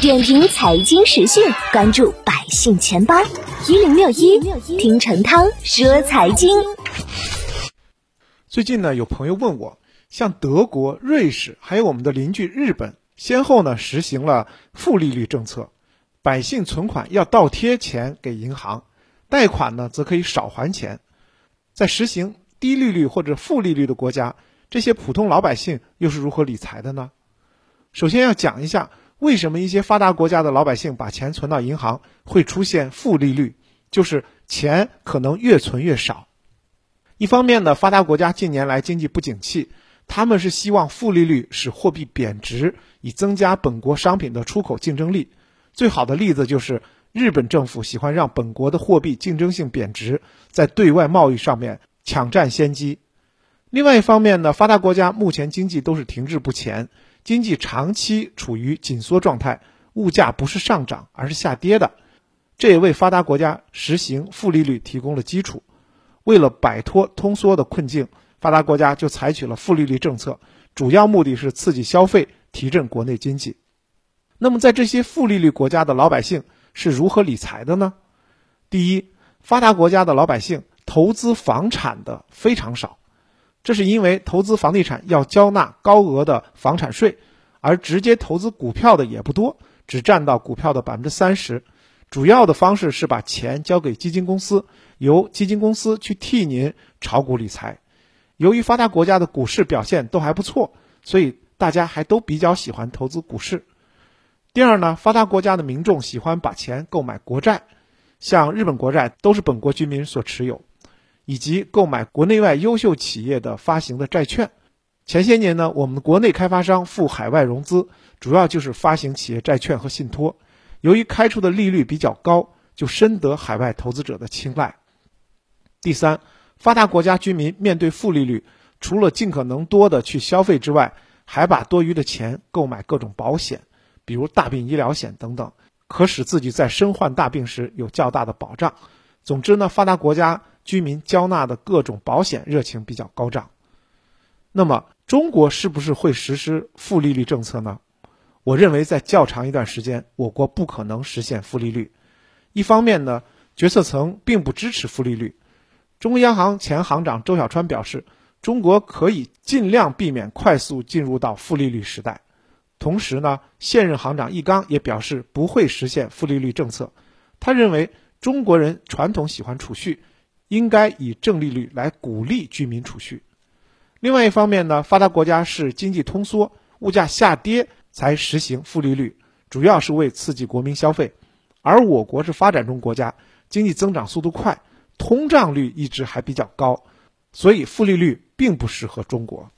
点评财经时讯，关注百姓钱包一零六一，听陈涛说财经。最近呢，有朋友问我，像德国、瑞士，还有我们的邻居日本，先后呢实行了负利率政策，百姓存款要倒贴钱给银行，贷款呢则可以少还钱。在实行低利率或者负利率的国家，这些普通老百姓又是如何理财的呢？首先要讲一下，为什么一些发达国家的老百姓把钱存到银行会出现负利率，就是钱可能越存越少。一方面呢，发达国家近年来经济不景气，他们是希望负利率使货币贬值，以增加本国商品的出口竞争力。最好的例子就是日本政府喜欢让本国的货币竞争性贬值，在对外贸易上面抢占先机。另外一方面呢，发达国家目前经济都是停滞不前。经济长期处于紧缩状态，物价不是上涨而是下跌的，这也为发达国家实行负利率提供了基础。为了摆脱通缩的困境，发达国家就采取了负利率政策，主要目的是刺激消费，提振国内经济。那么，在这些负利率国家的老百姓是如何理财的呢？第一，发达国家的老百姓投资房产的非常少。这是因为投资房地产要交纳高额的房产税，而直接投资股票的也不多，只占到股票的百分之三十。主要的方式是把钱交给基金公司，由基金公司去替您炒股理财。由于发达国家的股市表现都还不错，所以大家还都比较喜欢投资股市。第二呢，发达国家的民众喜欢把钱购买国债，像日本国债都是本国居民所持有。以及购买国内外优秀企业的发行的债券。前些年呢，我们国内开发商赴海外融资，主要就是发行企业债券和信托。由于开出的利率比较高，就深得海外投资者的青睐。第三，发达国家居民面对负利率，除了尽可能多的去消费之外，还把多余的钱购买各种保险，比如大病医疗险等等，可使自己在身患大病时有较大的保障。总之呢，发达国家。居民交纳的各种保险热情比较高涨，那么中国是不是会实施负利率政策呢？我认为在较长一段时间，我国不可能实现负利率。一方面呢，决策层并不支持负利率。中国央行前行长周小川表示，中国可以尽量避免快速进入到负利率时代。同时呢，现任行长易纲也表示不会实现负利率政策。他认为中国人传统喜欢储蓄。应该以正利率来鼓励居民储蓄。另外一方面呢，发达国家是经济通缩、物价下跌才实行负利率，主要是为刺激国民消费；而我国是发展中国家，经济增长速度快，通胀率一直还比较高，所以负利率并不适合中国。